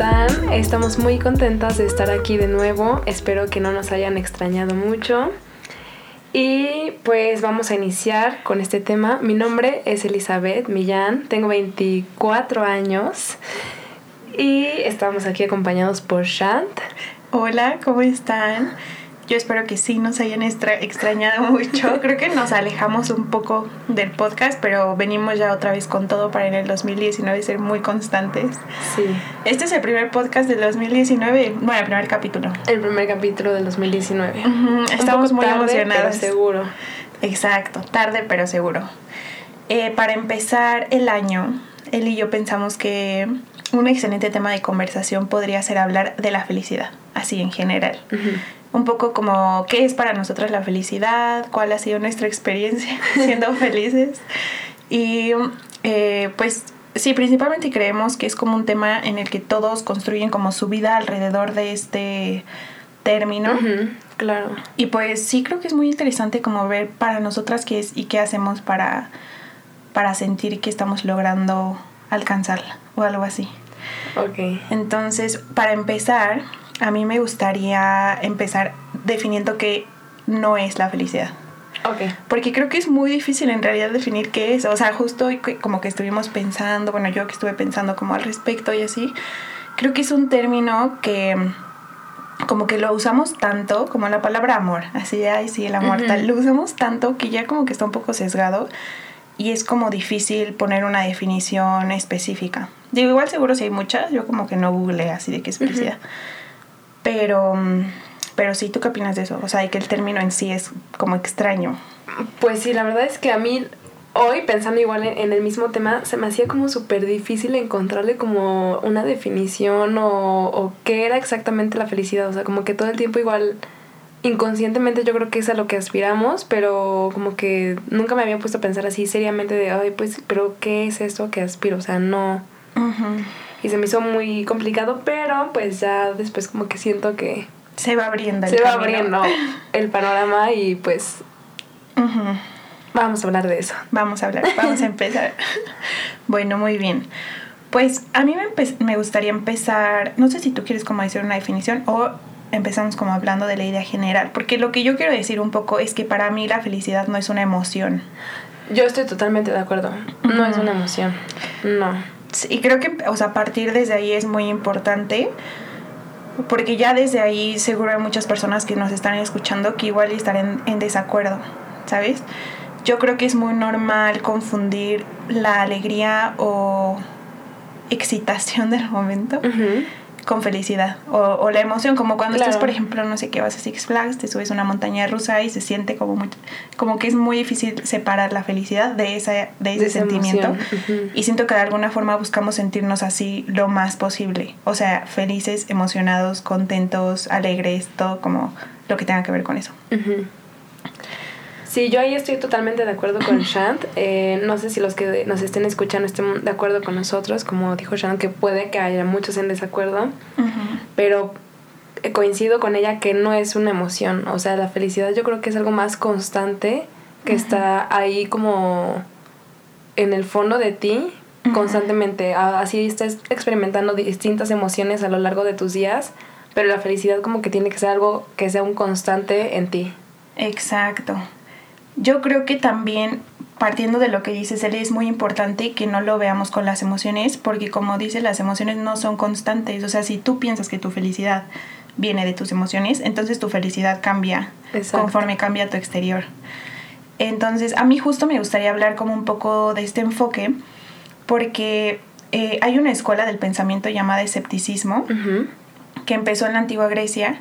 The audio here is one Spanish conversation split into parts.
están? Estamos muy contentas de estar aquí de nuevo. Espero que no nos hayan extrañado mucho. Y pues vamos a iniciar con este tema. Mi nombre es Elizabeth Millán, tengo 24 años y estamos aquí acompañados por Shant. Hola, ¿cómo están? Yo espero que sí nos hayan extrañado mucho. Creo que nos alejamos un poco del podcast, pero venimos ya otra vez con todo para en el 2019 ser muy constantes. Sí. Este es el primer podcast del 2019, bueno, el primer capítulo. El primer capítulo del 2019. Estamos muy emocionados. seguro. Exacto, tarde pero seguro. Eh, para empezar el año, él y yo pensamos que un excelente tema de conversación podría ser hablar de la felicidad, así en general un poco como qué es para nosotros la felicidad, cuál ha sido nuestra experiencia siendo felices. Y eh, pues sí, principalmente creemos que es como un tema en el que todos construyen como su vida alrededor de este término. claro. Y pues sí creo que es muy interesante como ver para nosotras qué es y qué hacemos para, para sentir que estamos logrando alcanzarla o algo así. Ok. Entonces, para empezar, a mí me gustaría empezar definiendo qué no es la felicidad. Ok. Porque creo que es muy difícil en realidad definir qué es. O sea, justo como que estuvimos pensando, bueno, yo que estuve pensando como al respecto y así, creo que es un término que como que lo usamos tanto, como la palabra amor, así, ay, sí, el amor, tal, lo usamos tanto que ya como que está un poco sesgado y es como difícil poner una definición específica. Digo, igual seguro si hay muchas, yo como que no googleé así de qué es felicidad. Pero, pero sí, ¿tú qué opinas de eso? O sea, que el término en sí es como extraño. Pues sí, la verdad es que a mí hoy, pensando igual en, el mismo tema, se me hacía como súper difícil encontrarle como una definición o, o qué era exactamente la felicidad. O sea, como que todo el tiempo igual inconscientemente yo creo que es a lo que aspiramos, pero como que nunca me había puesto a pensar así seriamente de, ay, pues, pero ¿qué es esto que aspiro? O sea, no y se me hizo muy complicado, pero pues ya después como que siento que se va abriendo el se va abriendo el panorama y pues vamos a hablar de eso. Vamos a hablar, vamos a empezar. bueno, muy bien. Pues a mí me, me gustaría empezar, no sé si tú quieres como decir una definición o empezamos como hablando de la idea general, porque lo que yo quiero decir un poco es que para mí la felicidad no es una emoción. Yo estoy totalmente de acuerdo, no es una emoción, no y creo que, o sea, partir desde ahí es muy importante, porque ya desde ahí seguro hay muchas personas que nos están escuchando que igual están en, desacuerdo, ¿sabes? Yo creo que es muy normal confundir la alegría o excitación del momento con felicidad. O, la emoción, como cuando estás, por ejemplo, no sé qué, vas a Six Flags, te subes a una montaña rusa y se siente como muy, como que es muy difícil separar la felicidad de, esa, de ese sentimiento. Y siento que de alguna forma buscamos sentirnos así lo más posible, o sea, felices, emocionados, contentos, alegres, todo como lo que tenga que ver con eso. Sí, yo ahí estoy totalmente de acuerdo con Shant. Eh, no sé si los que nos estén escuchando estén de acuerdo con nosotros, como dijo Shant, que puede que haya muchos en desacuerdo, pero eh, coincido con ella que no es una emoción. O sea, la felicidad yo creo que es algo más constante, que está ahí como en el fondo de ti constantemente. Así estás experimentando distintas emociones a lo largo de tus días, pero la felicidad como que tiene que ser algo que sea un constante en ti. Exacto. Yo creo que también partiendo de lo que dices, él es muy importante que no lo veamos con las emociones, porque como dice, las emociones no son constantes. O sea, si tú piensas que tu felicidad viene de tus emociones, entonces tu felicidad cambia conforme cambia tu exterior. Entonces, a mí justo me gustaría hablar como un poco de este enfoque, porque eh, hay una escuela del pensamiento llamada escepticismo, que empezó en la antigua Grecia,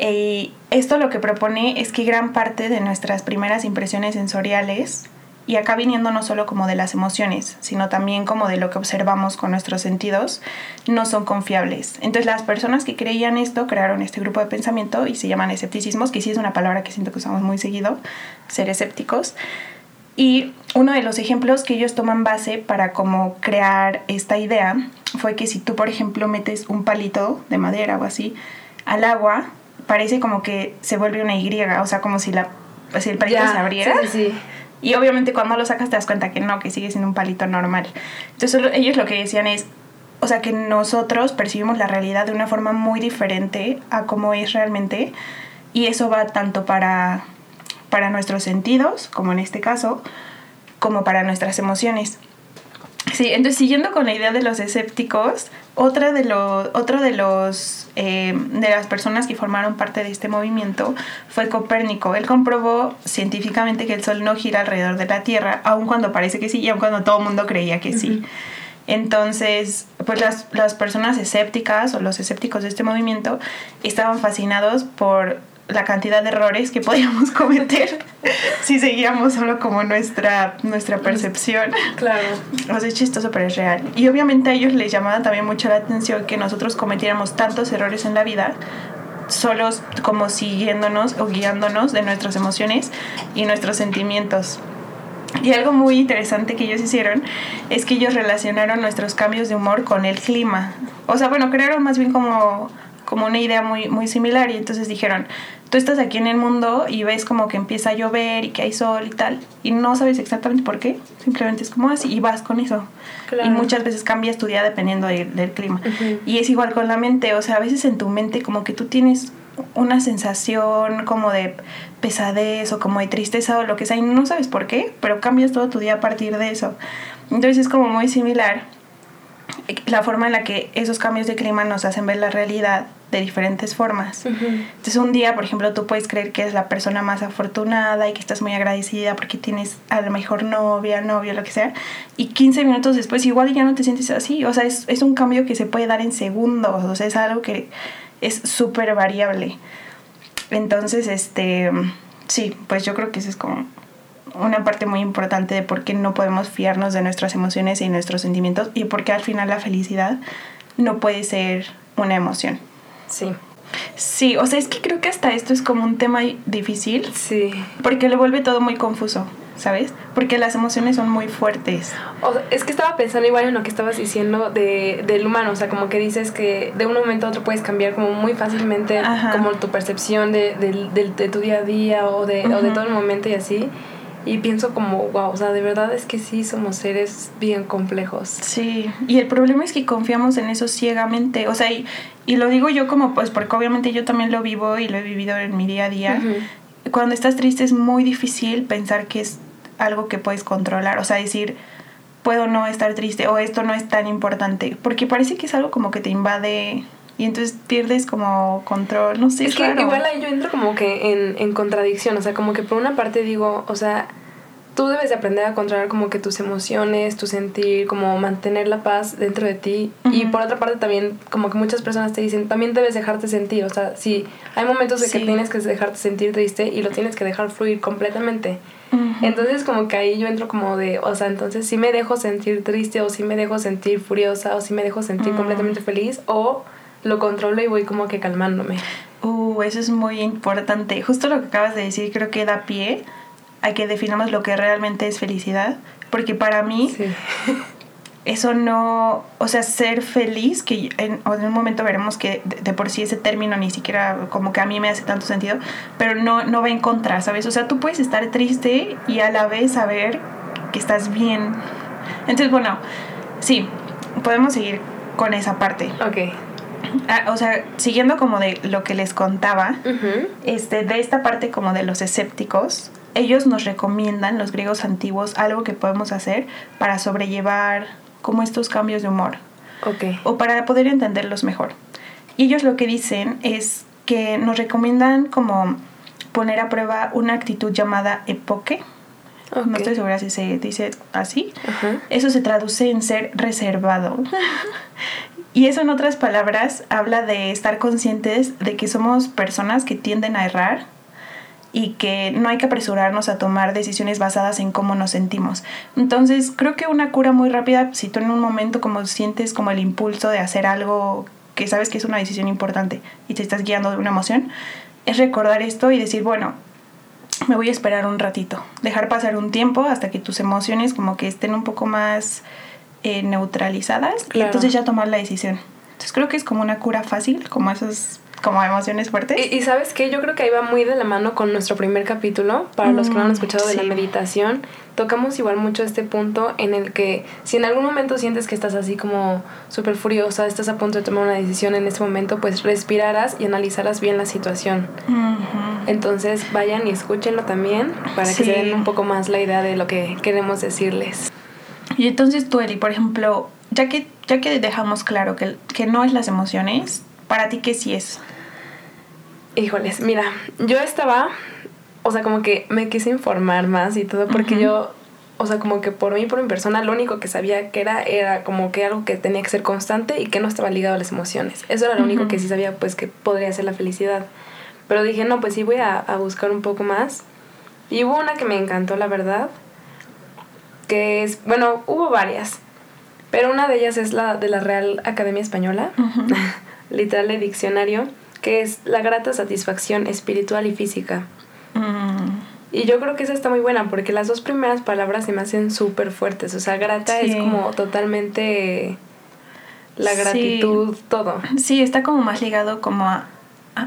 y esto lo que propone es que gran parte de nuestras primeras impresiones sensoriales, y acá viniendo no solo como de las emociones, sino también como de lo que observamos con nuestros sentidos, no son confiables. Entonces las personas que creían esto crearon este grupo de pensamiento y se llaman escepticismos, que sí es una palabra que siento que usamos muy seguido, ser escépticos. Y uno de los ejemplos que ellos toman base para como crear esta idea fue que si tú, por ejemplo, metes un palito de madera o así al agua, parece como que se vuelve una Y, o sea, como si, la, el palito se abriera. Y obviamente cuando lo sacas te das cuenta que no, que sigue siendo un palito normal. Entonces ellos lo que decían es, o sea, que nosotros percibimos la realidad de una forma muy diferente a cómo es realmente. Y eso va tanto para, para nuestros sentidos, como en este caso, como para nuestras emociones. Sí, entonces siguiendo con la idea de los escépticos, otra de los, otro de los eh, de las personas que formaron parte de este movimiento fue Copérnico. Él comprobó científicamente que el Sol no gira alrededor de la Tierra, aun cuando parece que sí y aun cuando todo el mundo creía que sí. Entonces, pues las, las personas escépticas o los escépticos de este movimiento estaban fascinados por la cantidad de errores que podíamos cometer si seguíamos solo como nuestra, nuestra percepción. Claro. O sea, es chistoso, pero es real. Y obviamente a ellos les llamaba también mucho la atención que nosotros cometiéramos tantos errores en la vida solos como siguiéndonos o guiándonos de nuestras emociones y nuestros sentimientos. Y algo muy interesante que ellos hicieron es que ellos relacionaron nuestros cambios de humor con el clima. O sea, bueno, crearon más bien como, como una idea muy, muy similar y entonces dijeron, tú estás aquí en el mundo y ves como que empieza a llover y que hay sol y tal, y no sabes exactamente por qué, simplemente es como así y vas con eso. Y muchas veces cambias tu día dependiendo del clima. Y es igual con la mente, o sea, a veces en tu mente como que tú tienes una sensación como de pesadez o como de tristeza o lo que sea y no sabes por qué, pero cambias todo tu día a partir de eso. Entonces es como muy similar la forma en la que esos cambios de clima nos hacen ver la realidad de diferentes formas. Entonces un día, por ejemplo, tú puedes creer que es la persona más afortunada y que estás muy agradecida porque tienes a la mejor novia, novio, lo que sea, y 15 minutos después igual ya no te sientes así. O sea, es, es un cambio que se puede dar en segundos, o sea, es algo que es súper variable. Entonces, este, sí, pues yo creo que eso es como una parte muy importante de por qué no podemos fiarnos de nuestras emociones y nuestros sentimientos y por qué al final la felicidad no puede ser una emoción. Sí. Sí, o sea, es que creo que hasta esto es como un tema difícil. Sí. Porque lo vuelve todo muy confuso, ¿sabes? Porque las emociones son muy fuertes. O es que estaba pensando igual en lo que estabas diciendo de, del humano, o sea, como que dices que de un momento a otro puedes cambiar como muy fácilmente como tu percepción de, de, tu día a día o de, o de todo el momento y así. Y pienso como, wow, o sea, de verdad es que sí somos seres bien complejos. Sí, y el problema es que confiamos en eso ciegamente, o sea, y, y lo digo yo como, pues, porque obviamente yo también lo vivo y lo he vivido en mi día a día. Cuando estás triste es muy difícil pensar que es algo que puedes controlar, o sea, decir, puedo no estar triste o esto no es tan importante, porque parece que es algo como que te invade y entonces pierdes como control, no sé. Es que igual ahí yo entro como que en, en contradicción, o sea, como que por una parte digo, o sea, tú debes de aprender a controlar como que tus emociones, tu sentir, como mantener la paz dentro de ti. Y por otra parte también como que muchas personas te dicen, también debes dejarte sentir. O sea, sí, hay momentos de que tienes que dejarte sentir triste y lo tienes que dejar fluir completamente. Entonces como que ahí yo entro como de, o sea, entonces sí me dejo sentir triste o sí me dejo sentir furiosa o sí me dejo sentir completamente feliz o lo controlo y voy como que calmándome. Uh, eso es muy importante. Justo lo que acabas de decir creo que da pie a que definamos lo que realmente es felicidad. Porque para mí, eso no, o sea, ser feliz, que en, un momento veremos que de, por sí ese término ni siquiera como que a mí me hace tanto sentido, pero no, no va en contra, ¿sabes? O sea, tú puedes estar triste y a la vez saber que estás bien. Entonces, bueno, sí, podemos seguir con esa parte. Ok. Ah, o sea, siguiendo como de lo que les contaba, este, de esta parte como de los escépticos, ellos nos recomiendan, los griegos antiguos, algo que podemos hacer para sobrellevar como estos cambios de humor. Okay. O para poder entenderlos mejor. Y ellos lo que dicen es que nos recomiendan como poner a prueba una actitud llamada epoque. No estoy segura si se dice así. Eso se traduce en ser reservado. y eso en otras palabras habla de estar conscientes de que somos personas que tienden a errar y que no hay que apresurarnos a tomar decisiones basadas en cómo nos sentimos. Entonces, creo que una cura muy rápida, si tú en un momento como sientes como el impulso de hacer algo que sabes que es una decisión importante y te estás guiando de una emoción, es recordar esto y decir, bueno, me voy a esperar un ratito, dejar pasar un tiempo hasta que tus emociones como que estén un poco más eh, neutralizadas y entonces ya tomar la decisión. Entonces creo que es como una cura fácil, como esas como emociones fuertes. Y, sabes qué, yo creo que ahí va muy de la mano con nuestro primer capítulo, para los que no han mm, escuchado de la meditación, tocamos igual mucho este punto en el que si en algún momento sientes que estás así como súper furiosa, estás a punto de tomar una decisión en este momento, pues respirarás y analizarás bien la situación. Entonces vayan y escúchenlo también para que se den un poco más la idea de lo que queremos decirles. Y entonces tú, Eli, por ejemplo, ya que, ya que dejamos claro que, que no es las emociones, ¿para ti qué sí es? Híjoles, mira, yo estaba, o sea, como que me quise informar más y todo, porque yo, o sea, como que por mí, por mi persona, lo único que sabía que era, era como que algo que tenía que ser constante y que no estaba ligado a las emociones. Eso era lo único que sí sabía, pues, que podría ser la felicidad. Pero dije, no, pues sí voy a, a buscar un poco más. Y hubo una que me encantó, la verdad, que es, bueno, hubo varias, pero una de ellas es la de la Real Academia Española, literal el diccionario que es la grata satisfacción espiritual y física. Mm. Y yo creo que esa está muy buena porque las dos primeras palabras se me hacen súper fuertes. O sea, grata es como totalmente la gratitud, todo. Sí, está como más ligado como a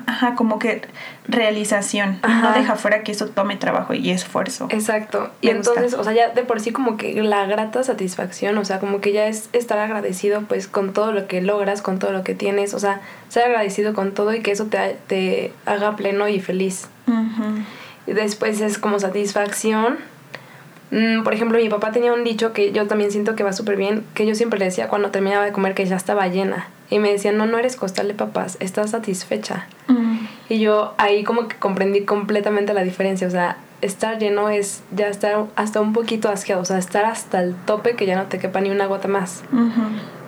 Ajá, como que realización. No deja fuera que eso tome trabajo y esfuerzo. Exacto. y entonces, o sea, ya de por sí como que la grata satisfacción, o sea, como que ya es estar agradecido pues con todo lo que logras, con todo lo que tienes, o sea, ser agradecido con todo y que eso te, te haga pleno y feliz. Y después es como satisfacción. Mm, por ejemplo, mi papá tenía un dicho que yo también siento que va súper bien, que yo siempre le decía cuando terminaba de comer que ya estaba llena. Y me decían, no, no eres costal de papás, estás satisfecha. Mm. Y yo ahí como que comprendí completamente la diferencia. O sea, estar lleno es ya estar hasta un poquito asqueado. O sea, estar hasta el tope que ya no te quepa ni una gota más.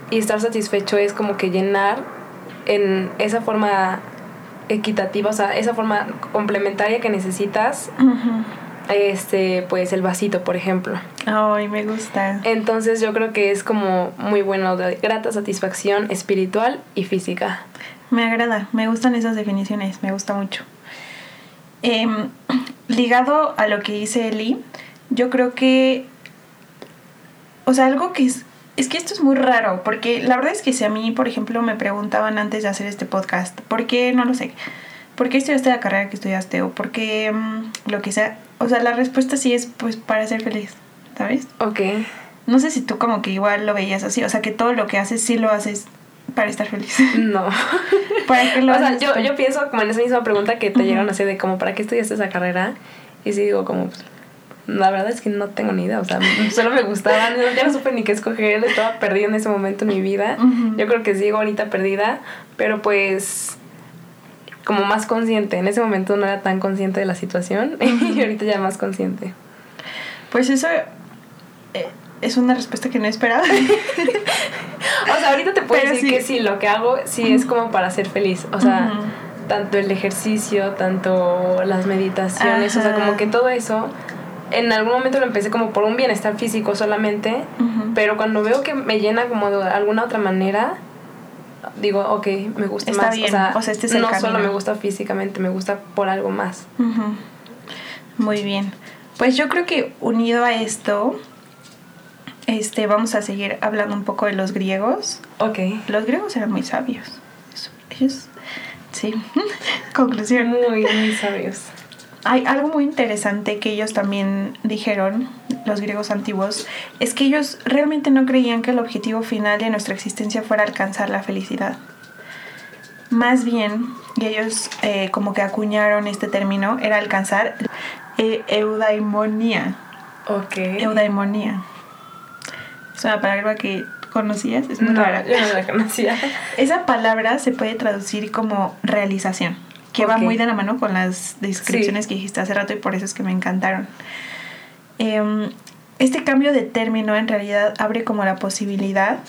Y estar satisfecho es como que llenar en esa forma equitativa, o sea, esa forma complementaria que necesitas este, pues el vasito, por ejemplo. Ay, me gusta. Entonces yo creo que es como muy bueno, de grata satisfacción espiritual y física. Me agrada, me gustan esas definiciones, me gusta mucho. Em, ligado a lo que dice Eli, yo creo que, o sea, algo que es, es que esto es muy raro, porque la verdad es que si a mí, por ejemplo, me preguntaban antes de hacer este podcast, ¿por qué? No lo sé. ¿Por qué estudiaste la carrera que estudiaste? O por qué mm, lo que sea o sea, la respuesta sí es pues para ser feliz, ¿sabes? Ok. No sé si tú como que igual lo veías así, o sea, que todo lo que haces sí lo haces para estar feliz. No. ¿Para qué lo o sea, yo, yo pienso como en esa misma pregunta que te llegaron así de como, ¿para qué estudiaste esa carrera? Y sí digo como, pues, la verdad es que no tengo ni idea, o sea, solo me gustaban, ya no supe ni qué escoger, estaba perdida en ese momento en mi vida. Yo creo que sigo ahorita perdida, pero pues como más consciente. En ese momento no era tan consciente de la situación y ahorita ya más consciente. Pues eso eh, es una respuesta que no esperaba. o sea, ahorita te puedo decir que sí, lo que hago sí es como para ser feliz. O sea, tanto el ejercicio, tanto las meditaciones, o sea, como que todo eso. En algún momento lo empecé como por un bienestar físico solamente, pero cuando veo que me llena como de alguna otra manera, digo, ok, me gusta más. o sea, este no solo me gusta físicamente, me gusta por algo más. Muy bien. Pues yo creo que unido a esto, este, vamos a seguir hablando un poco de los griegos. Ok. Los griegos eran muy sabios. Ellos, sí. Conclusión. Muy, muy sabios. Hay algo muy interesante que ellos también dijeron, los griegos antiguos, es que ellos realmente no creían que el objetivo final de nuestra existencia fuera alcanzar la felicidad. Más bien, y ellos eh, como que acuñaron este término, era alcanzar e eudaimonía. Ok. Eudaimonía. Es una palabra que conocías, es muy no, Yo no la conocía. Esa palabra se puede traducir como realización que va muy de la mano con las descripciones que dijiste hace rato y por eso es que me encantaron. Em, este cambio de término en realidad abre como la posibilidad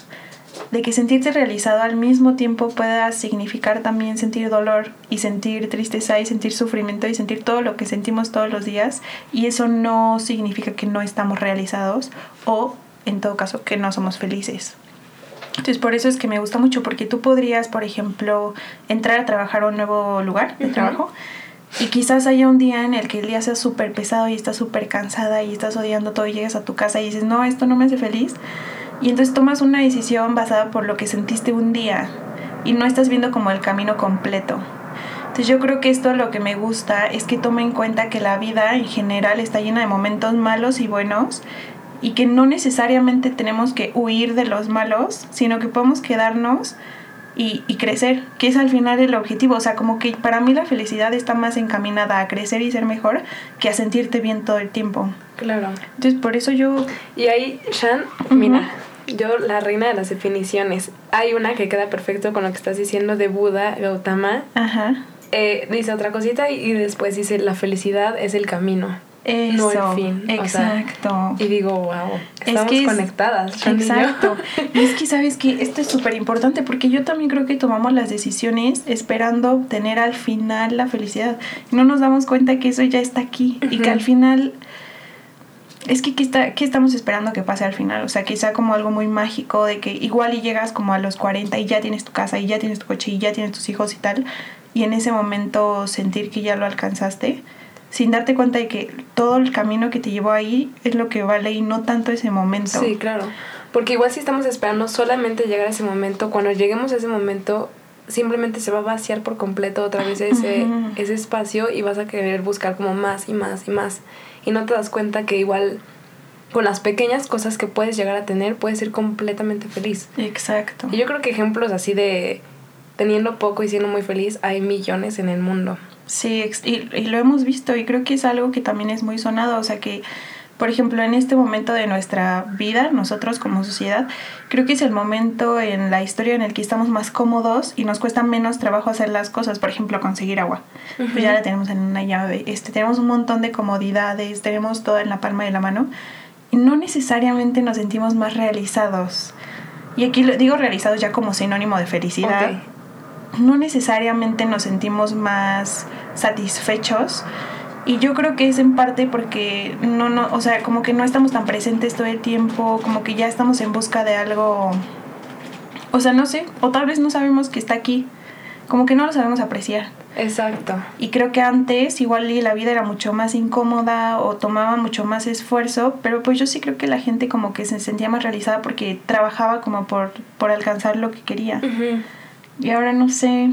de que sentirte realizado al mismo tiempo pueda significar también sentir dolor y sentir tristeza y sentir sufrimiento y sentir todo lo que sentimos todos los días y eso no significa que no estamos realizados o en todo caso que no somos felices. Entonces por eso es que me gusta mucho, porque tú podrías, por ejemplo, entrar a trabajar a un nuevo lugar de trabajo y quizás haya un día en el que el día sea súper pesado y estás súper cansada y estás odiando todo y llegas a tu casa y dices, no, esto no me hace feliz. Y entonces tomas una decisión basada por lo que sentiste un día y no estás viendo como el camino completo. Entonces yo creo que esto lo que me gusta es que tome en cuenta que la vida en general está llena de momentos malos y buenos y que no necesariamente tenemos que huir de los malos, sino que podemos quedarnos y, y, crecer, que es al final el objetivo. O sea, como que para mí la felicidad está más encaminada a crecer y ser mejor que a sentirte bien todo el tiempo. Claro. Entonces, por eso yo... Y ahí, Shan, mira, yo la reina de las definiciones. Hay una que queda perfecto con lo que estás diciendo de Buda, Gautama. Ajá. Eh, dice otra cosita y, y después dice, la felicidad es el camino. Eso, no el fin. Exacto. O sea, y digo, wow, estamos es que conectadas. Exacto. Y es que sabes que esto es súper importante porque yo también creo que tomamos las decisiones esperando obtener al final la felicidad. No nos damos cuenta que eso ya está aquí y que al final... Es que ¿qué, está, ¿qué estamos esperando que pase al final? O sea, que sea como algo muy mágico de que igual y llegas como a los 40 y ya tienes tu casa y ya tienes tu coche y ya tienes tus hijos y tal. Y en ese momento sentir que ya lo alcanzaste sin darte cuenta de que todo el camino que te llevó ahí es lo que vale y no tanto ese momento. Sí, claro. Porque igual si estamos esperando solamente llegar a ese momento, cuando lleguemos a ese momento, simplemente se va a vaciar por completo otra vez ese, ese espacio y vas a querer buscar como más y más y más. Y no te das cuenta que igual con las pequeñas cosas que puedes llegar a tener, puedes ser completamente feliz. Exacto. Y yo creo que ejemplos así de teniendo poco y siendo muy feliz hay millones en el mundo. Sí, y, y lo hemos visto y creo que es algo que también es muy sonado, o sea que, por ejemplo, en este momento de nuestra vida, nosotros como sociedad, creo que es el momento en la historia en el que estamos más cómodos y nos cuesta menos trabajo hacer las cosas, por ejemplo, conseguir agua. Pues ya la tenemos en una llave, este, tenemos un montón de comodidades, tenemos todo en la palma de la mano y no necesariamente nos sentimos más realizados. Y aquí lo digo realizados ya como sinónimo de felicidad. No necesariamente nos sentimos más satisfechos y yo creo que es en parte porque no no o sea como que no estamos tan presentes todo el tiempo como que ya estamos en busca de algo o sea no sé o tal vez no sabemos que está aquí como que no lo sabemos apreciar Exacto. y creo que antes igual la vida era mucho más incómoda o tomaba mucho más esfuerzo, pero pues yo sí creo que la gente como que se sentía más realizada porque trabajaba como por, por alcanzar lo que quería. Y ahora no sé.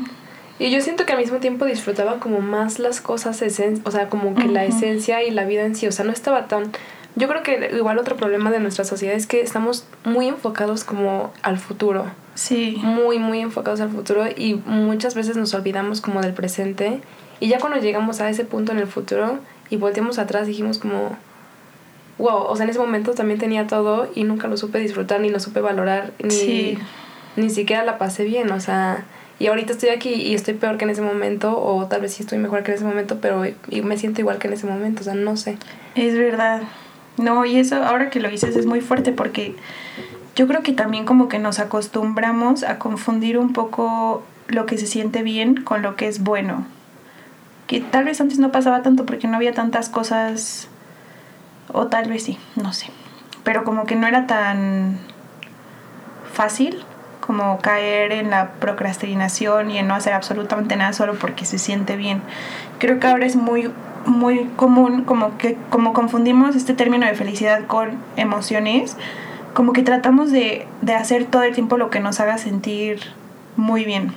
Y yo siento que al mismo tiempo disfrutaba como más las cosas, esen o sea, como que la esencia y la vida en sí, o sea, no estaba tan... Yo creo que igual otro problema de nuestra sociedad es que estamos muy enfocados como al futuro, Sí. muy, muy enfocados al futuro y muchas veces nos olvidamos como del presente y ya cuando llegamos a ese punto en el futuro y volteamos atrás dijimos como, wow, o sea, en ese momento también tenía todo y nunca lo supe disfrutar ni lo supe valorar ni Sí. Ni siquiera la pasé bien, o sea, y ahorita estoy aquí y estoy peor que en ese momento, o tal vez sí estoy mejor que en ese momento, pero me siento igual que en ese momento, o sea, no sé. Es verdad. No, y eso ahora que lo dices es muy fuerte porque yo creo que también como que nos acostumbramos a confundir un poco lo que se siente bien con lo que es bueno. Que tal vez antes no pasaba tanto porque no había tantas cosas, o tal vez sí, no sé. Pero como que no era tan fácil como caer en la procrastinación y en no hacer absolutamente nada solo porque se siente bien. Creo que ahora es muy muy común como que como confundimos este término de felicidad con emociones, como que tratamos de, de hacer todo el tiempo lo que nos haga sentir muy bien.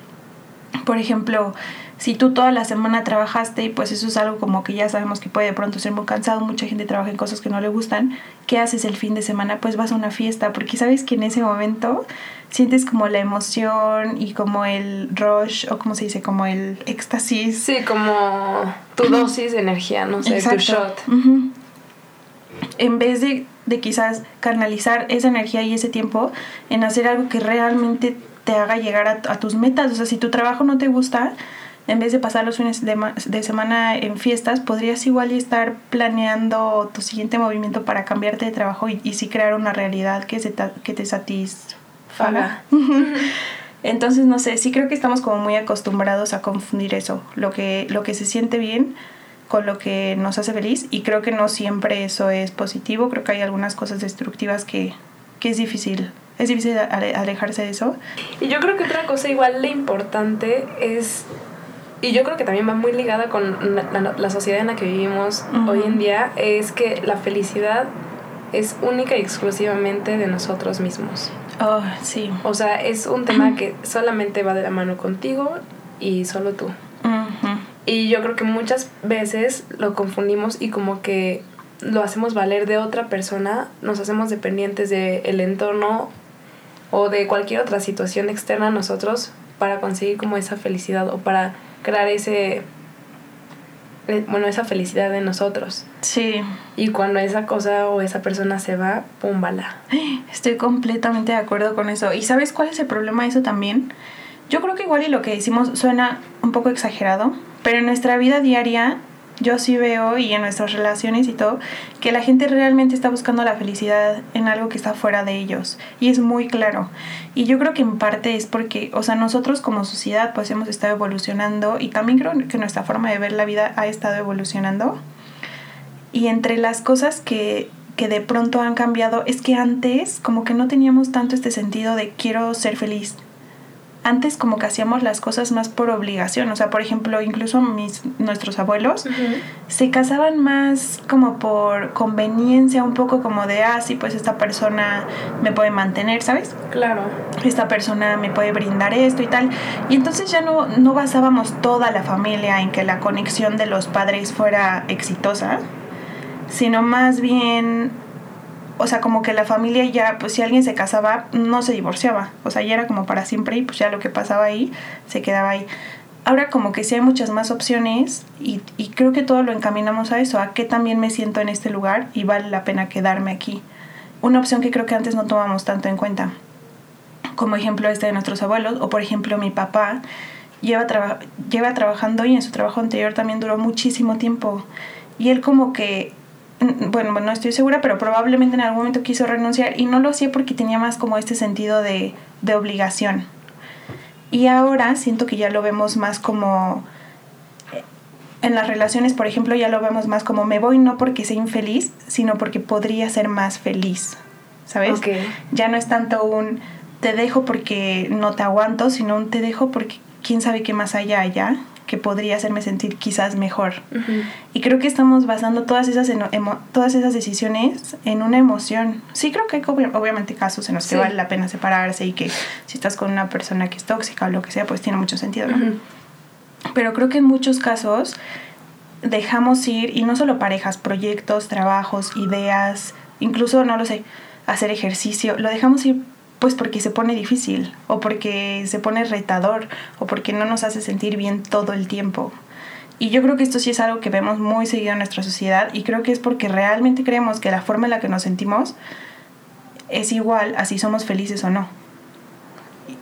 Por ejemplo, si tú toda la semana trabajaste y pues eso es algo como que ya sabemos que puede de pronto ser muy cansado, mucha gente trabaja en cosas que no le gustan, ¿qué haces el fin de semana? Pues vas a una fiesta, porque sabes que en ese momento sientes como la emoción y como el rush o como se dice, como el éxtasis. Sí, como tu dosis de energía, no sé, tu shot. En vez de, de quizás canalizar esa energía y ese tiempo en hacer algo que realmente te haga llegar a, a tus metas. O sea, si tu trabajo no te gusta, en vez de pasar los fines de, de semana en fiestas, podrías igual y estar planeando tu siguiente movimiento para cambiarte de trabajo y, y sí crear una realidad que, se ta- que te satisfaga. Entonces, no sé, sí creo que estamos como muy acostumbrados a confundir eso, lo que, lo que se siente bien con lo que nos hace feliz y creo que no siempre eso es positivo, creo que hay algunas cosas destructivas que, que es difícil, es difícil ale- alejarse de eso. Y yo creo que otra cosa igual de importante es, y yo creo que también va muy ligada con la, la- la sociedad en la que vivimos hoy en día, es que la felicidad es única y exclusivamente de nosotros mismos. Oh, sí. O sea, es un tema que solamente va de la mano contigo y solo tú. Ujú. Y yo creo que muchas veces lo confundimos y como que lo hacemos valer de otra persona, nos hacemos dependientes del entorno o de cualquier otra situación externa a nosotros para conseguir como esa felicidad o para crear ese eh, bueno, esa felicidad de nosotros. Sí. Y cuando esa cosa o esa persona se va, pum, bala. Estoy completamente de acuerdo con eso. ¿Y sabes cuál es el problema de eso también? Yo creo que igual y lo que decimos suena un poco exagerado, pero en nuestra vida diaria yo sí veo y en nuestras relaciones y todo, que la gente realmente está buscando la felicidad en algo que está fuera de ellos. Y es muy claro. Y yo creo que en parte es porque, o sea, nosotros como sociedad pues hemos estado evolucionando y también creo que nuestra forma de ver la vida ha estado evolucionando. Y entre las cosas que, que de pronto han cambiado es que antes como que no teníamos tanto este sentido de quiero ser feliz antes como que hacíamos las cosas más por obligación, o sea, por ejemplo, incluso mis nuestros abuelos se casaban más como por conveniencia, un poco como de, ah, sí, pues esta persona me puede mantener, ¿sabes? Claro. Esta persona me puede brindar esto y tal. Y entonces ya no, no basábamos toda la familia en que la conexión de los padres fuera exitosa, sino más bien o sea, como que la familia ya, pues si alguien se casaba, no se divorciaba, o sea, ya era como para siempre y pues ya lo que pasaba ahí se quedaba ahí. Ahora como que sí hay muchas más opciones y, y creo que todo lo encaminamos a eso, a que también me siento en este lugar y vale la pena quedarme aquí. Una opción que creo que antes no tomamos tanto en cuenta, como ejemplo este de nuestros abuelos, o por ejemplo mi papá, lleva, lleva trabajando y en su trabajo anterior también duró muchísimo tiempo. Y él como que bueno, no estoy segura, pero probablemente en algún momento quiso renunciar y no lo hacía porque tenía más como este sentido de, de obligación. Y ahora siento que ya lo vemos más como eh, en las relaciones, por ejemplo, ya lo vemos más como me voy no porque sea infeliz, sino porque podría ser más feliz. ¿Sabes? Ya no es tanto un te dejo porque no te aguanto, sino un te dejo porque quién sabe qué más haya allá que podría hacerme sentir quizás mejor. Y creo que estamos basando todas esas, todas esas decisiones en una emoción. Sí creo que hay obviamente casos en los que vale la pena separarse y que si estás con una persona que es tóxica o lo que sea, pues tiene mucho sentido, ¿no? Pero creo que en muchos casos dejamos ir, y no solo parejas, proyectos, trabajos, ideas, incluso, no lo sé, hacer ejercicio, lo dejamos ir pues porque se pone difícil o porque se pone retador o porque no nos hace sentir bien todo el tiempo. Y yo creo que esto sí es algo que vemos muy seguido en nuestra sociedad y creo que es porque realmente creemos que la forma en la que nos sentimos es igual a si somos felices o no.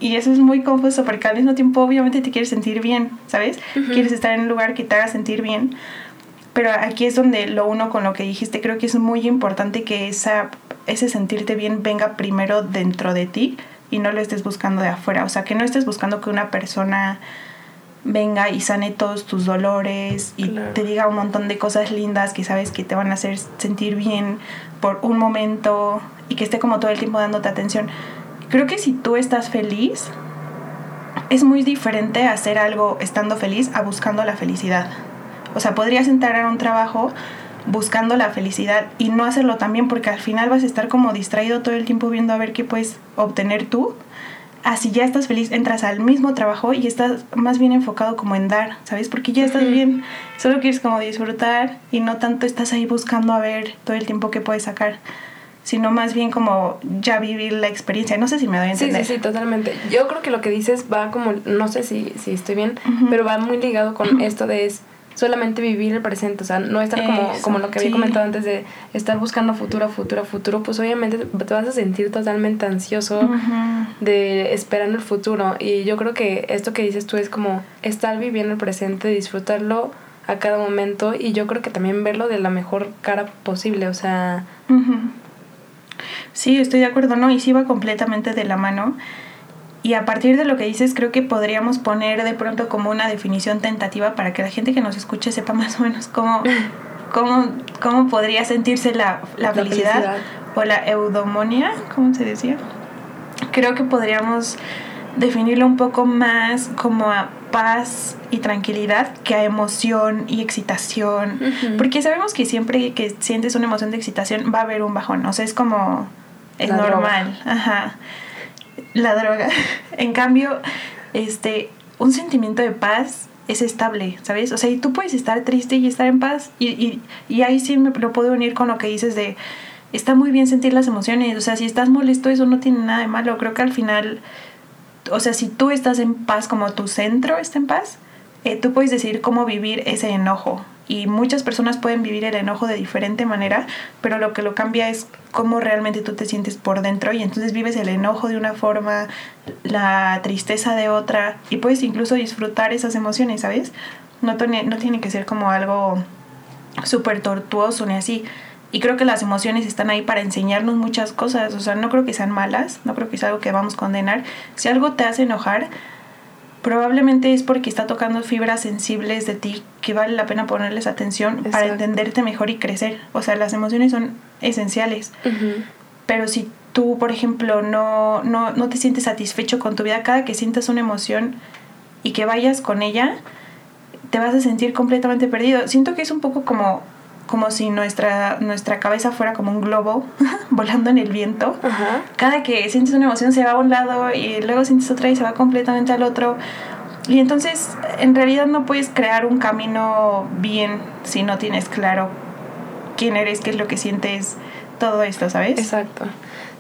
Y eso es muy confuso porque al mismo tiempo obviamente te quieres sentir bien, ¿sabes? Quieres estar en un lugar que te haga sentir bien. Pero aquí es donde lo uno con lo que dijiste, creo que es muy importante que esa ese sentirte bien venga primero dentro de ti y no lo estés buscando de afuera. O sea, que no estés buscando que una persona venga y sane todos tus dolores y te diga un montón de cosas lindas que sabes que te van a hacer sentir bien por un momento y que esté como todo el tiempo dándote atención. Creo que si tú estás feliz, es muy diferente hacer algo estando feliz a buscando la felicidad. O sea, podrías entrar a un trabajo buscando la felicidad y no hacerlo también porque al final vas a estar como distraído todo el tiempo viendo a ver qué puedes obtener tú. Así ya estás feliz, entras al mismo trabajo y estás más bien enfocado como en dar, ¿sabes? Porque ya estás bien, solo quieres como disfrutar y no tanto estás ahí buscando a ver todo el tiempo que puedes sacar sino más bien como ya vivir la experiencia. No sé si me doy a entender. Sí, sí, sí, totalmente. Yo creo que lo que dices va como, no sé si, si estoy bien, pero va muy ligado con esto de es, solamente vivir el presente, o sea, no estar como, como lo que había comentado antes de estar buscando futuro, futuro, futuro, pues obviamente te vas a sentir totalmente ansioso de esperando el futuro. Y yo creo que esto que dices tú es como estar viviendo el presente, disfrutarlo a cada momento y yo creo que también verlo de la mejor cara posible, o sea... Sí, estoy de acuerdo, ¿no? Y sí va completamente de la mano. Y a partir de lo que dices, creo que podríamos poner de pronto como una definición tentativa para que la gente que nos escuche sepa más o menos cómo, cómo, cómo podría sentirse la, la, felicidad, o la eudomonia, ¿cómo se decía? Creo que podríamos definirlo un poco más como a paz y tranquilidad que a emoción y excitación. Porque sabemos que siempre que sientes una emoción de excitación va a haber un bajón. O sea, es como... Es normal. Ajá la droga. En cambio, este, un sentimiento de paz es estable, ¿sabes? O sea, y tú puedes estar triste y estar en paz. Y, y, y ahí sí me lo puedo unir con lo que dices de, está muy bien sentir las emociones. O sea, si estás molesto, eso no tiene nada de malo. Creo que al final, o sea, si tú estás en paz como tu centro está en paz, eh, tú puedes decidir cómo vivir ese enojo. Y muchas personas pueden vivir el enojo de diferente manera, pero lo que lo cambia es cómo realmente tú te sientes por dentro y entonces vives el enojo de una forma, la tristeza de otra y puedes incluso disfrutar esas emociones, ¿sabes? No, no tiene que ser como algo súper tortuoso ni así. Y creo que las emociones están ahí para enseñarnos muchas cosas. O sea, no creo que sean malas, no creo que sea algo que vamos a condenar. Si algo te hace enojar, probablemente es porque está tocando fibras sensibles de ti que vale la pena ponerles atención para entenderte mejor y crecer. O sea, las emociones son esenciales. Pero si tú, por ejemplo, no, no, no te sientes satisfecho con tu vida, cada que sientas una emoción y que vayas con ella, te vas a sentir completamente perdido. Siento que es un poco como como si nuestra, nuestra cabeza fuera como un globo volando en el viento. Cada que sientes una emoción se va a un lado y luego sientes otra y se va completamente al otro. Y entonces en realidad no puedes crear un camino bien si no tienes claro quién eres, qué es lo que sientes, todo esto, ¿sabes? Exacto.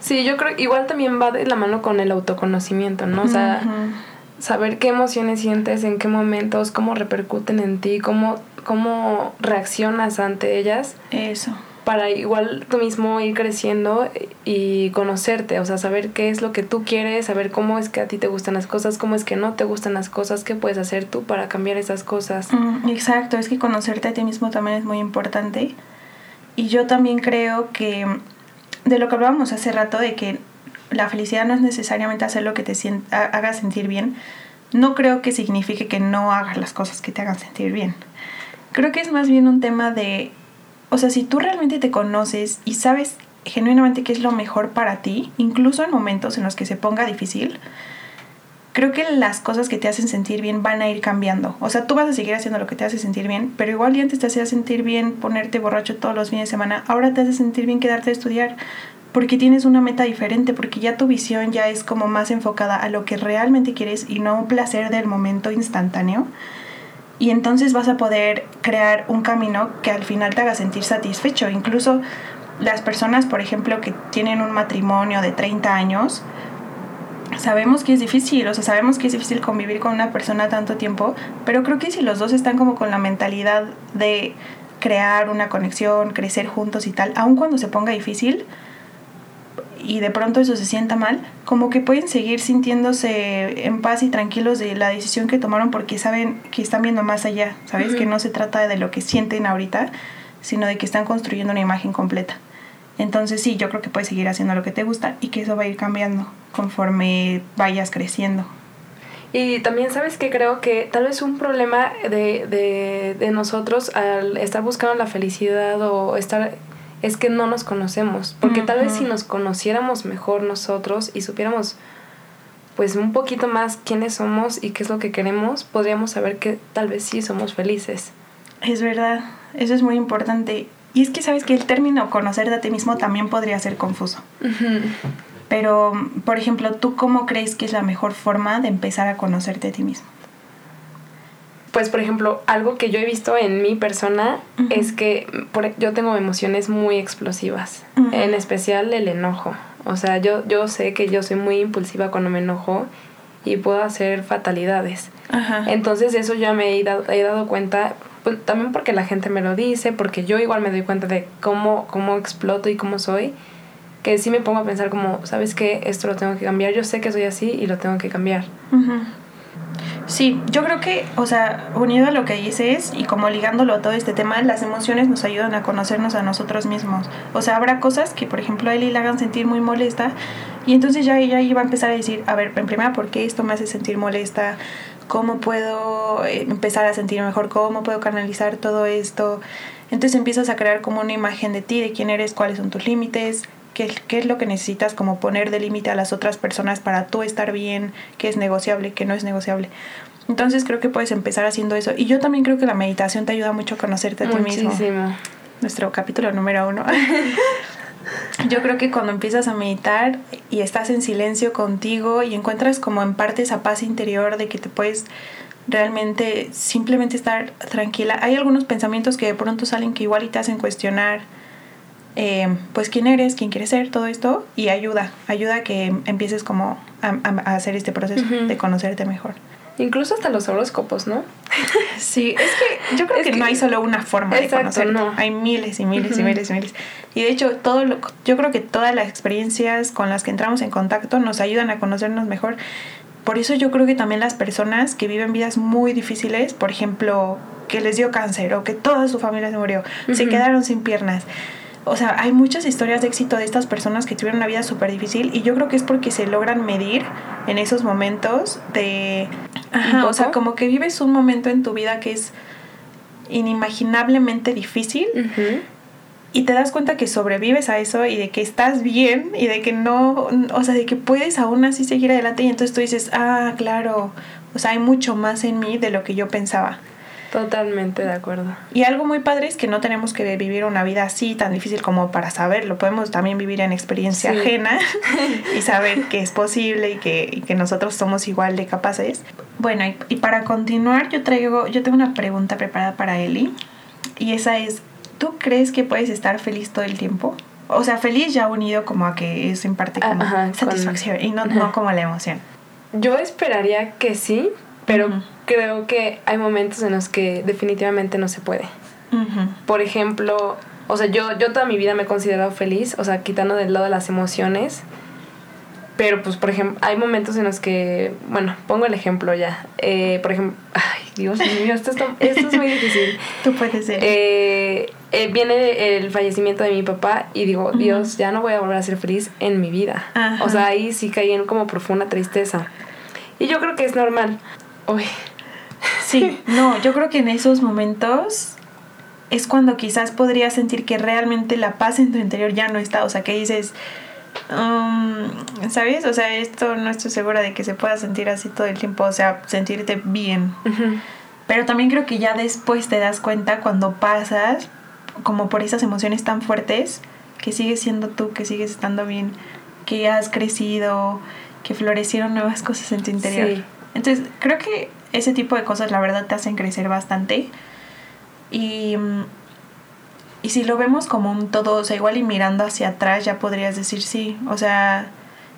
Sí, yo creo igual también va de la mano con el autoconocimiento, ¿no? O sea, saber qué emociones sientes, en qué momentos, cómo repercuten en ti, cómo, cómo reaccionas ante ellas. Eso. Para igual tú mismo ir creciendo y conocerte, o sea, saber qué es lo que tú quieres, saber cómo es que a ti te gustan las cosas, cómo es que no te gustan las cosas, qué puedes hacer tú para cambiar esas cosas. Mm, exacto, es que conocerte a ti mismo también es muy importante. Y yo también creo que de lo que hablábamos hace rato, de que la felicidad no es necesariamente hacer lo que te haga sentir bien. No creo que signifique que no hagas las cosas que te hagan sentir bien. Creo que es más bien un tema de, o sea, si tú realmente te conoces y sabes genuinamente qué es lo mejor para ti, incluso en momentos en los que se ponga difícil, creo que las cosas que te hacen sentir bien van a ir cambiando. O sea, tú vas a seguir haciendo lo que te hace sentir bien, pero igual y antes te hacía sentir bien ponerte borracho todos los fines de semana, ahora te hace sentir bien quedarte a estudiar porque tienes una meta diferente, porque ya tu visión ya es como más enfocada a lo que realmente quieres y no un placer del momento instantáneo. Y entonces vas a poder crear un camino que al final te haga sentir satisfecho. Incluso las personas, por ejemplo, que tienen un matrimonio de 30 años, sabemos que es difícil, o sea, sabemos que es difícil convivir con una persona tanto tiempo, pero creo que si los dos están como con la mentalidad de crear una conexión, crecer juntos y tal, aun cuando se ponga difícil, y de pronto eso se sienta mal, como que pueden seguir sintiéndose en paz y tranquilos de la decisión que tomaron porque saben que están viendo más allá, ¿sabes? Que no se trata de lo que sienten ahorita, sino de que están construyendo una imagen completa. Entonces sí, yo creo que puedes seguir haciendo lo que te gusta y que eso va a ir cambiando conforme vayas creciendo. Y también sabes que creo que tal vez un problema de, de, de nosotros al estar buscando la felicidad o estar es que no nos conocemos, porque tal vez si nos conociéramos mejor nosotros y supiéramos pues un poquito más quiénes somos y qué es lo que queremos, podríamos saber que tal vez sí somos felices. Es verdad, eso es muy importante. Y es que sabes que el término conocerte a ti mismo también podría ser confuso. Pero, por ejemplo, ¿tú cómo crees que es la mejor forma de empezar a conocerte a ti mismo? Pues por ejemplo, algo que yo he visto en mi persona es que por, yo tengo emociones muy explosivas, en especial el enojo. O sea, yo, yo sé que yo soy muy impulsiva cuando me enojo y puedo hacer fatalidades. Entonces eso ya me he dado, he dado cuenta, pues, también porque la gente me lo dice, porque yo igual me doy cuenta de cómo, cómo exploto y cómo soy, que sí me pongo a pensar como, ¿sabes qué? Esto lo tengo que cambiar. Yo sé que soy así y lo tengo que cambiar. Sí, yo creo que, o sea, unido a lo que dices y como ligándolo a todo este tema, las emociones nos ayudan a conocernos a nosotros mismos. O sea, habrá cosas que, por ejemplo, a Eli le hagan sentir muy molesta y entonces ya ella iba a empezar a decir, a ver, en primera, ¿por qué esto me hace sentir molesta? ¿Cómo puedo eh, empezar a sentir mejor? ¿Cómo puedo canalizar todo esto? Entonces empiezas a crear como una imagen de ti, de quién eres, cuáles son tus límites, qué, qué es lo que necesitas como poner de límite a las otras personas para tú estar bien, qué es negociable, qué no es negociable. Entonces creo que puedes empezar haciendo eso. Y yo también creo que la meditación te ayuda mucho a conocerte a ti mismo. Nuestro capítulo número uno. yo creo que cuando empiezas a meditar y estás en silencio contigo y encuentras como en parte esa paz interior de que te puedes realmente simplemente estar tranquila. Hay algunos pensamientos que de pronto salen que igual y te hacen cuestionar eh, pues quién eres, quién quieres ser, todo esto, y ayuda, ayuda a que empieces como a, a hacer este proceso de conocerte mejor. Incluso hasta los horóscopos, ¿no? Sí, es que yo creo que, no hay solo una forma de conocerte. No. Hay miles y miles y miles y miles. Y de hecho, todo lo, yo creo que todas las experiencias con las que entramos en contacto nos ayudan a conocernos mejor. Por eso yo creo que también las personas que viven vidas muy difíciles, por ejemplo, que les dio cáncer o que toda su familia se murió, se quedaron sin piernas, o sea, hay muchas historias de éxito de estas personas que tuvieron una vida súper difícil y yo creo que es porque se logran medir en esos momentos de... Ajá, o sea, como que vives un momento en tu vida que es inimaginablemente difícil y te das cuenta que sobrevives a eso y de que estás bien y de que no, o sea, de que puedes aún así seguir adelante y entonces tú dices, ah, claro, o sea, hay mucho más en mí de lo que yo pensaba. Totalmente de acuerdo. Y algo muy padre es que no tenemos que vivir una vida así tan difícil como para saberlo. Podemos también vivir en experiencia ajena y saber que es posible y que, que, nosotros somos igual de capaces. Bueno, y, para continuar, yo traigo, yo tengo una pregunta preparada para Eli. Y esa es, ¿tú crees que puedes estar feliz todo el tiempo? O sea, feliz ya unido como a que es en parte como satisfacción y no, no como la emoción. Yo esperaría que sí, pero creo que hay momentos en los que definitivamente no se puede. Por ejemplo, o sea, yo, yo toda mi vida me he considerado feliz, o sea, quitando del lado de las emociones. Pero, pues, por ejemplo, hay momentos en los que, bueno, pongo el ejemplo ya. Eh, por ejemplo, ay, Dios mío, esto, esto es muy difícil. Tú puedes ser. Eh, eh, viene el fallecimiento de mi papá y digo, Dios, ya no voy a volver a ser feliz en mi vida. O sea, ahí sí caí en como profunda tristeza. Y yo creo que es normal. Uy, Sí, no, yo creo que en esos momentos es cuando quizás podrías sentir que realmente la paz en tu interior ya no está, o sea, que dices, um, ¿sabes? O sea, esto no estoy segura de que se pueda sentir así todo el tiempo, o sea, sentirte bien. Pero también creo que ya después te das cuenta cuando pasas como por esas emociones tan fuertes, que sigues siendo tú, que sigues estando bien, que has crecido, que florecieron nuevas cosas en tu interior. Entonces, creo que ese tipo de cosas la verdad te hacen crecer bastante. Y, y si lo vemos como un todo, o sea, igual y mirando hacia atrás ya podrías decir sí, o sea,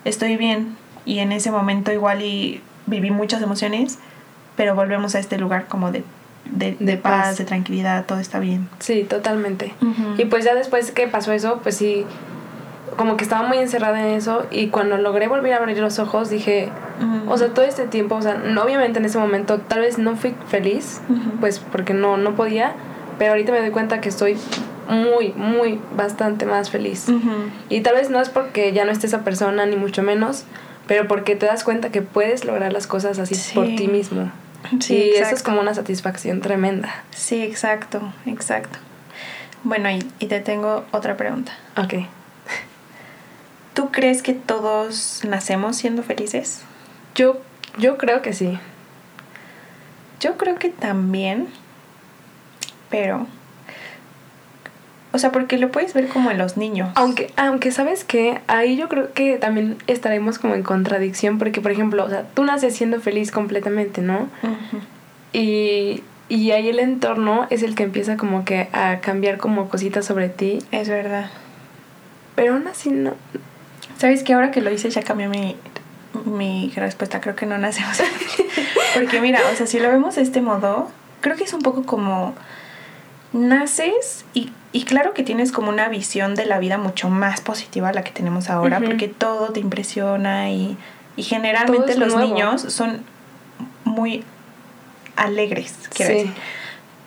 estoy bien. Y en ese momento igual y viví muchas emociones, pero volvemos a este lugar como de, de, paz, de tranquilidad, todo está bien. Sí, totalmente. Y pues ya después que pasó eso, pues sí, como que estaba muy encerrada en eso y cuando logré volver a abrir los ojos dije, o sea, todo este tiempo, o sea, no, obviamente en ese momento tal vez no fui feliz, pues porque no, no podía, pero ahorita me doy cuenta que estoy muy, muy, bastante más feliz. Y tal vez no es porque ya no esté esa persona, ni mucho menos, pero porque te das cuenta que puedes lograr las cosas así por ti mismo. Sí, y eso es como una satisfacción tremenda. Sí, exacto, exacto. Bueno, y, y te tengo otra pregunta. Ok. ¿Tú crees que todos nacemos siendo felices? Yo, yo creo que sí. Yo creo que también, pero... O sea, porque lo puedes ver como en los niños. Aunque, aunque sabes que ahí yo creo que también estaremos como en contradicción, porque por ejemplo, o sea, tú naces siendo feliz completamente, ¿no? y, y ahí el entorno es el que empieza como que a cambiar como cositas sobre ti. Es verdad. Pero aún así no, ¿Sabes que ahora que lo hice ya cambió mi, mi respuesta? Creo que no nacemos. Porque mira, o sea, si lo vemos de este modo, creo que es un poco como naces y, y, claro que tienes como una visión de la vida mucho más positiva a la que tenemos ahora, porque todo te impresiona y, y generalmente los niños son muy alegres, quiero decir.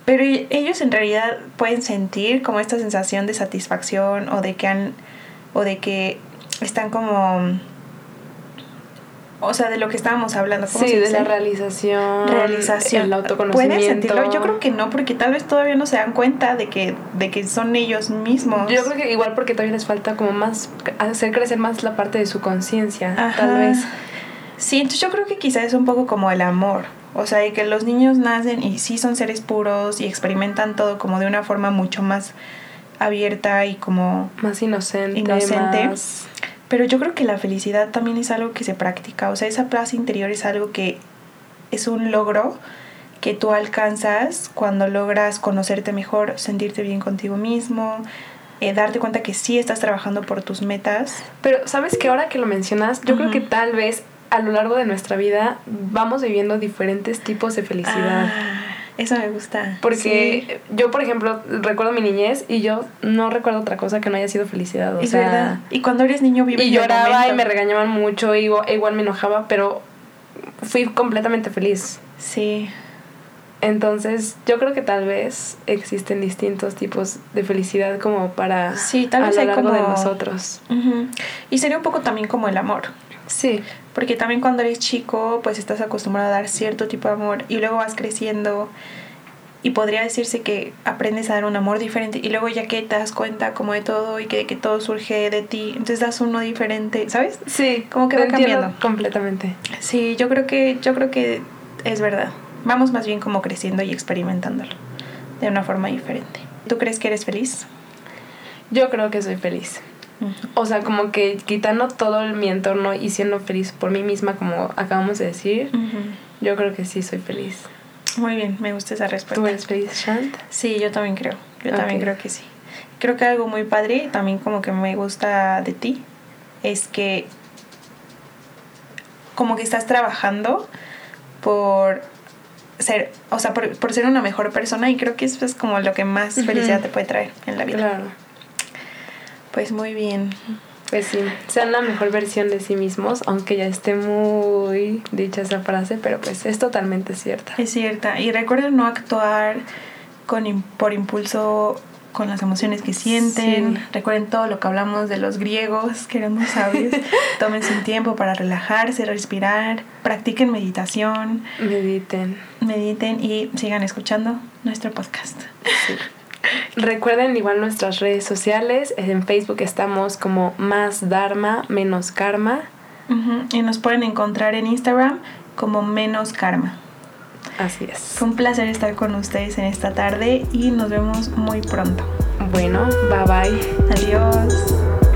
Pero ellos en realidad pueden sentir como esta sensación de satisfacción o de que han o de que están como o sea, de lo que estábamos hablando. ¿cómo sí, de la realización. Realización. El autoconocimiento. ¿Pueden sentirlo? Yo creo que no, porque tal vez todavía no se dan cuenta de que, de que son ellos mismos. Yo creo que igual porque todavía les falta como más, hacer crecer más la parte de su conciencia, tal vez. Sí, entonces yo creo que quizás es un poco como el amor. O sea, de que los niños nacen y sí son seres puros y experimentan todo como de una forma mucho más abierta y como... Más inocente. Inocente. Más pero yo creo que la felicidad también es algo que se practica, o sea, esa paz interior es algo que es un logro que tú alcanzas cuando logras conocerte mejor, sentirte bien contigo mismo, eh, darte cuenta que sí estás trabajando por tus metas. Pero sabes que ahora que lo mencionas, yo creo que tal vez a lo largo de nuestra vida vamos viviendo diferentes tipos de felicidad. Ah, eso me gusta. Porque yo, por ejemplo, recuerdo mi niñez y yo no recuerdo otra cosa que no haya sido felicidad. O es sea, verdad. Y cuando eres niño vives y lloraba y me regañaban mucho y igual, me enojaba, pero fui completamente feliz. Sí. Entonces, yo creo que tal vez existen distintos tipos de felicidad como para Sí, tal a vez lo hay largo como- de nosotros. Ujú. Y sería un poco también como el amor. Sí. Porque también cuando eres chico, pues estás acostumbrado a dar cierto tipo de amor y luego vas creciendo y podría decirse que aprendes a dar un amor diferente y luego ya que te das cuenta como de todo y que, que todo surge de ti, entonces das uno diferente, ¿sabes? Sí, Como que va cambiando. completamente. Sí, yo creo que yo creo que es verdad. Vamos más bien como creciendo y experimentándolo de una forma diferente. ¿Tú crees que eres feliz? Yo creo que soy feliz. O sea, como que quitando todo mi entorno y siendo feliz por mí misma, como acabamos de decir, yo creo que sí soy feliz. Muy bien, me gusta esa respuesta. ¿Tú eres feliz, Shant? Sí, yo también creo. Yo también creo que sí. Creo que algo muy padre, también como que me gusta de ti, es que como que estás trabajando por ser, o sea, por, por ser una mejor persona y creo que eso es como lo que más felicidad te puede traer en la vida. Claro. Pues muy bien. Pues sí, sean la mejor versión de sí mismos, aunque ya esté muy dicha esa frase, pero pues es totalmente cierta. Es cierta. Y recuerden no actuar con, por impulso con las emociones que sienten. Sí. Recuerden todo lo que hablamos de los griegos, que éramos sabios. Tómense un tiempo para relajarse, respirar. Practiquen meditación. Mediten. Mediten y sigan escuchando nuestro podcast. Sí. Recuerden igual nuestras redes sociales. En Facebook estamos como más Dharma menos Karma. Y nos pueden encontrar en Instagram como menos karma. Así es. Fue un placer estar con ustedes en esta tarde y nos vemos muy pronto. Bueno, bye bye. Adiós.